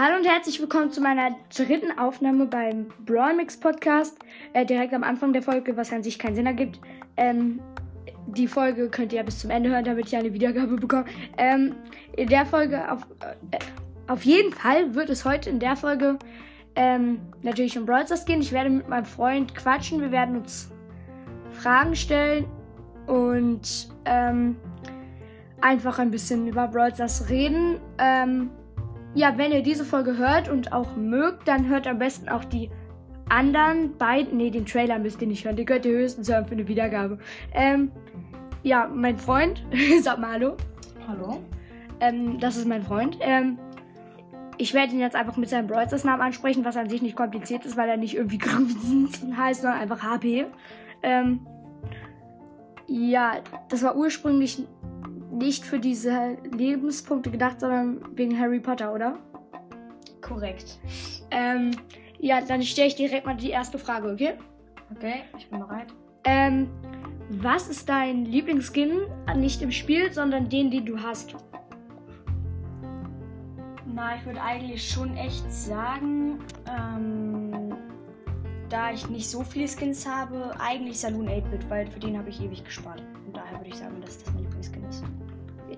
Hallo und herzlich willkommen zu meiner dritten Aufnahme beim Brawl Mix Podcast. Äh, direkt am Anfang der Folge, was an sich keinen Sinn ergibt. Ähm, die Folge könnt ihr ja bis zum Ende hören, damit ich eine Wiedergabe bekomme. Ähm, in der Folge, auf, äh, auf jeden Fall wird es heute in der Folge ähm, natürlich um Brawl Stars gehen. Ich werde mit meinem Freund quatschen. Wir werden uns Fragen stellen und ähm, einfach ein bisschen über Brawl Stars reden. Ja, wenn ihr diese Folge hört und auch mögt, dann hört am besten auch die anderen beiden. Ne, den Trailer müsst ihr nicht hören. Den könnt ihr höchstens hören für eine Wiedergabe. Ähm, ja, mein Freund, sag mal Hallo. Hallo. Ähm, das ist mein Freund. Ähm, ich werde ihn jetzt einfach mit seinem Brawl Namen ansprechen, was an sich nicht kompliziert ist, weil er nicht irgendwie Griffin heißt, sondern einfach HP. Ähm, ja, das war ursprünglich nicht für diese Lebenspunkte gedacht, sondern wegen Harry Potter, oder? Korrekt. Ähm, ja, dann stelle ich direkt mal die erste Frage, okay? Okay, ich bin bereit. Ähm, was ist dein Lieblingsskin? Nicht im Spiel, sondern den, den du hast. Na, ich würde eigentlich schon echt sagen, ähm, da ich nicht so viele Skins habe, eigentlich Saloon 8-Bit, weil für den habe ich ewig gespart. Und daher würde ich sagen, dass das mein Lieblingsskin ist.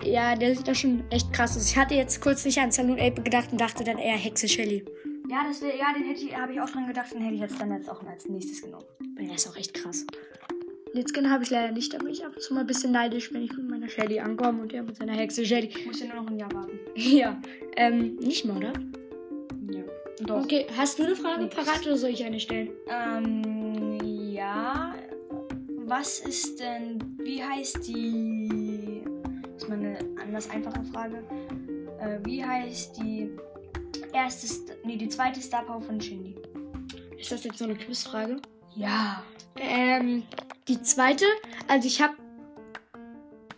Ja, der sieht doch schon echt krass aus. Ich hatte jetzt kurz nicht an Saloon 8 gedacht und dachte dann eher Hexe Shelly. Ja, das wär, ja, den hätte ich, habe ich auch dran gedacht, den hätte ich jetzt dann jetzt auch als nächstes genommen. Weil der ist auch echt krass. Den Skin habe ich leider nicht, aber ich ab und zu mal ein bisschen neidisch, wenn ich mit meiner Shelly ankomme und er mit seiner Hexe Shelly. Ich muss ja nur noch ein Jahr warten. Ja, ähm, nicht mal, oder? Ja. Doch. Okay, hast du eine Frage Nee. parat oder soll ich eine stellen? Ähm, ja. Was ist denn, wie heißt die, anders einfache Frage. Äh, wie heißt die erste, St- nee, die zweite Star Power von Shindy? Ist das jetzt so eine Quizfrage? Ja. Ähm, die zweite, also ich habe.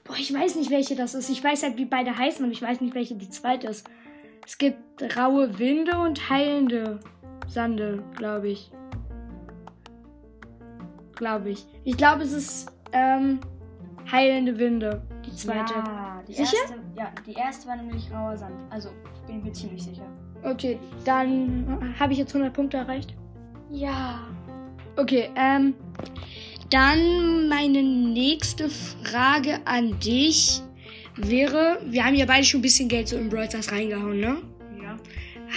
Boah, ich weiß nicht, welche das ist. Ich weiß halt, wie beide heißen, aber ich weiß nicht, welche die zweite ist. Es gibt raue Winde und heilende Sande, glaube ich. Glaube ich. Ich glaube, es ist ähm, heilende Winde, die zweite. Ja, die Sicher? erste, ja, die erste war nämlich rauer Sand. Also, bin ich mir ziemlich sicher. Okay, dann habe ich jetzt 100 Punkte erreicht. Ja. Okay, ähm, dann meine nächste Frage an dich wäre, wir haben ja beide schon ein bisschen Geld so in Brawl Stars reingehauen, ne? Ja.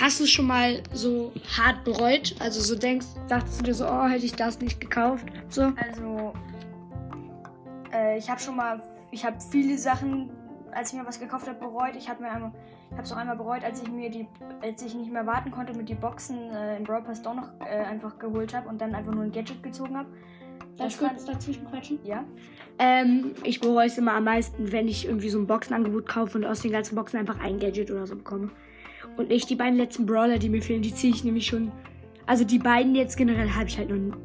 Hast du es schon mal so hart bereut? Also so denkst, dachtest du dir so, oh, hätte ich das nicht gekauft? So. Also, äh, ich habe schon mal, ich habe viele Sachen, als ich mir was gekauft habe, bereut. Ich habe mir einmal, habe es auch einmal bereut, als ich mir die, als ich nicht mehr warten konnte mit die Boxen äh, im Brawl Pass doch noch äh, einfach geholt habe und dann einfach nur ein Gadget gezogen habe. Darf ich kurz dazwischen quatschen? Ja. Ähm, ich bereue es immer am meisten, wenn ich irgendwie so ein Boxenangebot kaufe und aus den ganzen Boxen einfach ein Gadget oder so bekomme. Und nicht die beiden letzten Brawler, die mir fehlen, die ziehe ich nämlich schon. Also die beiden jetzt generell habe ich halt noch.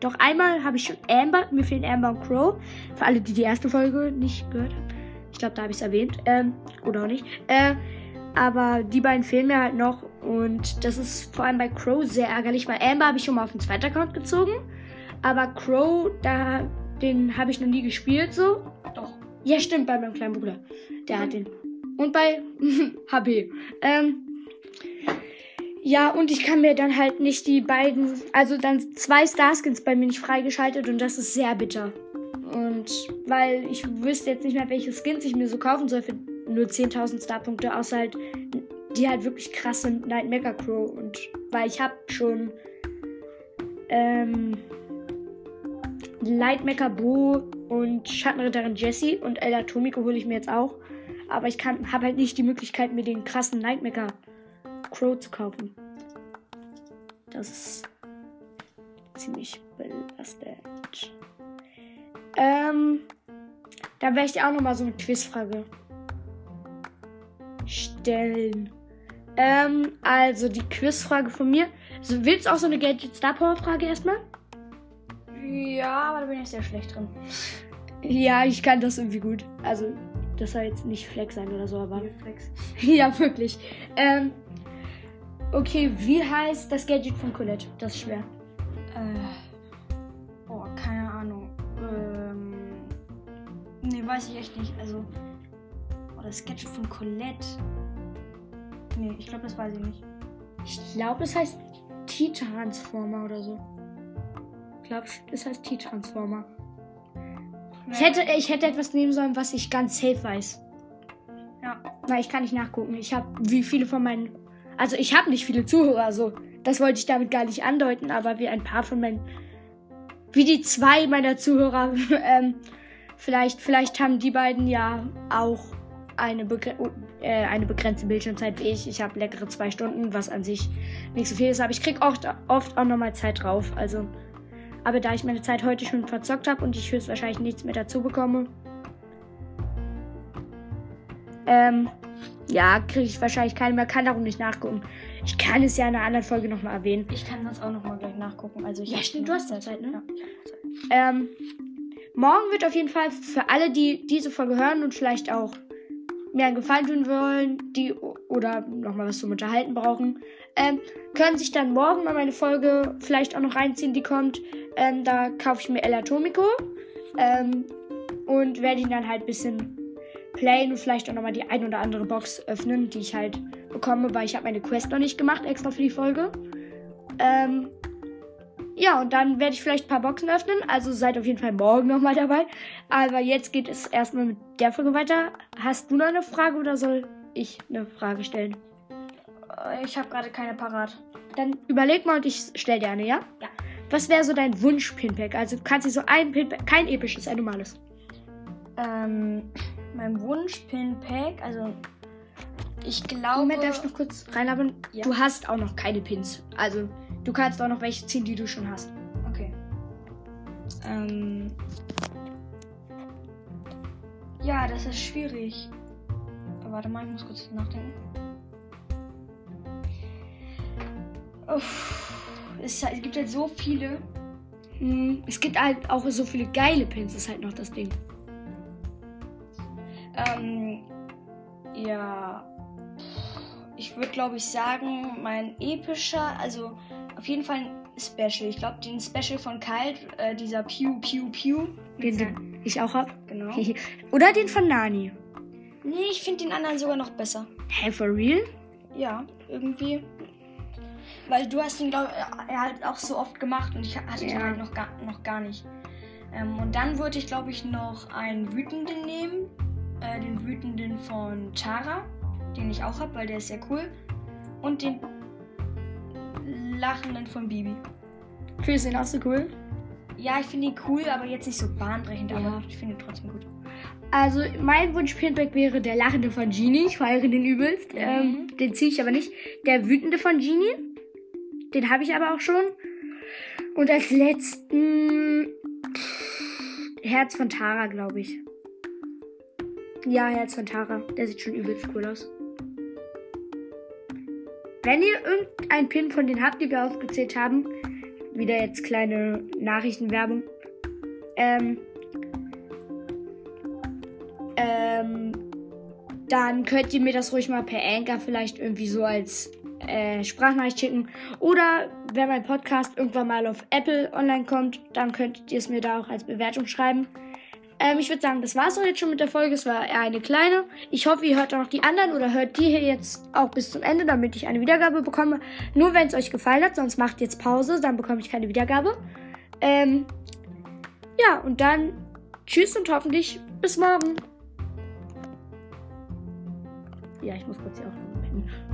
Doch einmal habe ich schon Amber, mir fehlen Amber und Crow. Für alle, die die erste Folge nicht gehört haben. Ich glaube, da habe ich es erwähnt. Ähm, oder auch nicht. Äh, aber die beiden fehlen mir halt noch. Und das ist vor allem bei Crow sehr ärgerlich, weil Amber habe ich schon mal auf den zweiten Account gezogen. Aber Crow, da, den habe ich noch nie gespielt so. Doch. Ja, stimmt, bei meinem kleinen Bruder. Der hat den. Und bei HP. Ähm, ja, und ich kann mir dann halt nicht die beiden, also dann zwei Starskins bei mir nicht freigeschaltet und das ist sehr bitter. Und weil ich wüsste jetzt nicht mehr, welche Skins ich mir so kaufen soll für nur 10.000 Starpunkte, außer halt die halt wirklich krass sind, Night Crow. Und weil ich habe schon ähm, Lightmecker Bo und Schattenritterin Jessie und Elder Tomiko hole ich mir jetzt auch. Aber ich kann habe halt nicht die Möglichkeit, mir den krassen Nightmaker Crow zu kaufen. Das ist ziemlich belastend. Ähm, da werde ich dir auch nochmal so eine Quizfrage stellen. Ähm, also die Quizfrage von mir. So, willst du auch so eine Gadget Star Power Frage erstmal? Ja, aber da bin ich sehr schlecht drin. Ja, ich kann das irgendwie gut. Also, das soll jetzt nicht Flex sein oder so, aber. Reflex. ja, wirklich. Ähm, okay, wie heißt das Gadget von Colette? Das ist schwer. Äh. Oh, keine Ahnung. Ähm. Nee, weiß ich echt nicht. Also. Oh, das Gadget von Colette. Nee, ich glaube, das weiß ich nicht. Ich glaube, es heißt T-Transformer oder so. Ich glaube, es heißt T-Transformer. Ich hätte, ich hätte etwas nehmen sollen, was ich ganz safe weiß. Ja. Weil ich kann nicht nachgucken. Ich habe wie viele von meinen. Also ich habe nicht viele Zuhörer, so. Das wollte ich damit gar nicht andeuten, aber wie ein paar von meinen. Wie die zwei meiner Zuhörer. ähm, vielleicht, vielleicht haben die beiden ja auch eine, begre äh, eine begrenzte Bildschirmzeit wie ich. Ich habe leckere zwei Stunden, was an sich nicht so viel ist, aber ich krieg oft, oft auch nochmal Zeit drauf. Also. Aber da ich meine Zeit heute schon verzockt habe und ich höchstwahrscheinlich nichts mehr dazu bekomme, ähm, ja, kriege ich wahrscheinlich keine mehr, kann darum nicht nachgucken. Ich kann es ja in einer anderen Folge nochmal erwähnen. Ich kann das auch nochmal gleich nachgucken. Also ich Ja, stimmt, du hast ja Zeit, ne? Ja, ich hab Zeit. Ähm, morgen wird auf jeden Fall für alle, die diese Folge hören und vielleicht auch mir einen Gefallen tun wollen, die oder nochmal was zum Unterhalten brauchen, ähm, können sich dann morgen mal meine Folge vielleicht auch noch reinziehen, die kommt. Ähm, da kaufe ich mir El Atomico ähm, und werde ihn dann halt ein bisschen playen und vielleicht auch nochmal die ein oder andere Box öffnen, die ich halt bekomme, weil ich habe meine Quest noch nicht gemacht, extra für die Folge. Ähm, ja, und dann werde ich vielleicht ein paar Boxen öffnen. Also seid auf jeden Fall morgen nochmal dabei. Aber jetzt geht es erstmal mit der Folge weiter. Hast du noch eine Frage oder soll ich eine Frage stellen? Äh, Ich habe gerade keine parat. Dann überleg mal und ich stell dir eine, ja? Ja. Was wäre so dein Wunsch-Pinpack? Also du kannst dir so ein Pinpack, kein episches, ein normales. Ähm, mein Wunsch-Pin-Pack, also ich glaube. Moment, darf ich noch kurz reinlabern? Ja. Du hast auch noch keine Pins. Also du kannst auch noch welche ziehen, die du schon hast. Okay. Ähm. Ja, das ist schwierig. Aber warte mal, ich muss kurz nachdenken. Uff, es, es gibt halt so viele. Hm, es gibt halt auch so viele geile Pins, ist halt noch das Ding. Ähm, ja. Ich würde, glaube ich, sagen, mein epischer, also auf jeden Fall ein Special. Ich glaube, den Special von Kalt, äh, dieser Pew Pew Pew. Den, den ich auch hab. Genau. Oder den von Nani. Nee, ich finde den anderen sogar noch besser. Hä, for real? Ja, irgendwie. Weil du hast ihn, glaube ich, halt auch so oft gemacht und ich hatte den Ja. halt noch gar, noch gar nicht. Ähm, und dann würde ich, glaube ich, noch einen wütenden nehmen. Äh, den wütenden von Tara, den ich auch habe, weil der ist sehr cool. Und den lachenden von Bibi. Findest du den auch so cool? Ja, ich finde ihn cool, aber jetzt nicht so bahnbrechend, Ja. aber ich finde ihn trotzdem gut. Also, mein Wunsch Pinback wäre der lachende von Genie. Ich feiere den übelst. Mhm. Ähm, den ziehe ich aber nicht. Der wütende von Genie. Den habe ich aber auch schon. Und als letzten Herz von Tara, glaube ich. Ja, Herz von Tara. Der sieht schon übelst cool aus. Wenn ihr irgendeinen Pin von denen habt, die wir aufgezählt haben, wieder jetzt kleine Nachrichtenwerbung. Ähm, ähm, dann könnt ihr mir das ruhig mal per Anchor vielleicht irgendwie so als äh, Sprachnachricht schicken. Oder wenn mein Podcast irgendwann mal auf Apple online kommt, dann könnt ihr es mir da auch als Bewertung schreiben. Ähm, ich würde sagen, das war's auch jetzt schon mit der Folge. Es war eher eine kleine. Ich hoffe, ihr hört auch noch die anderen oder hört die hier jetzt auch bis zum Ende, damit ich eine Wiedergabe bekomme. Nur wenn es euch gefallen hat, sonst macht jetzt Pause, dann bekomme ich keine Wiedergabe. Ähm, ja, und dann tschüss und hoffentlich bis morgen. Ja, ich muss kurz hier aufhören.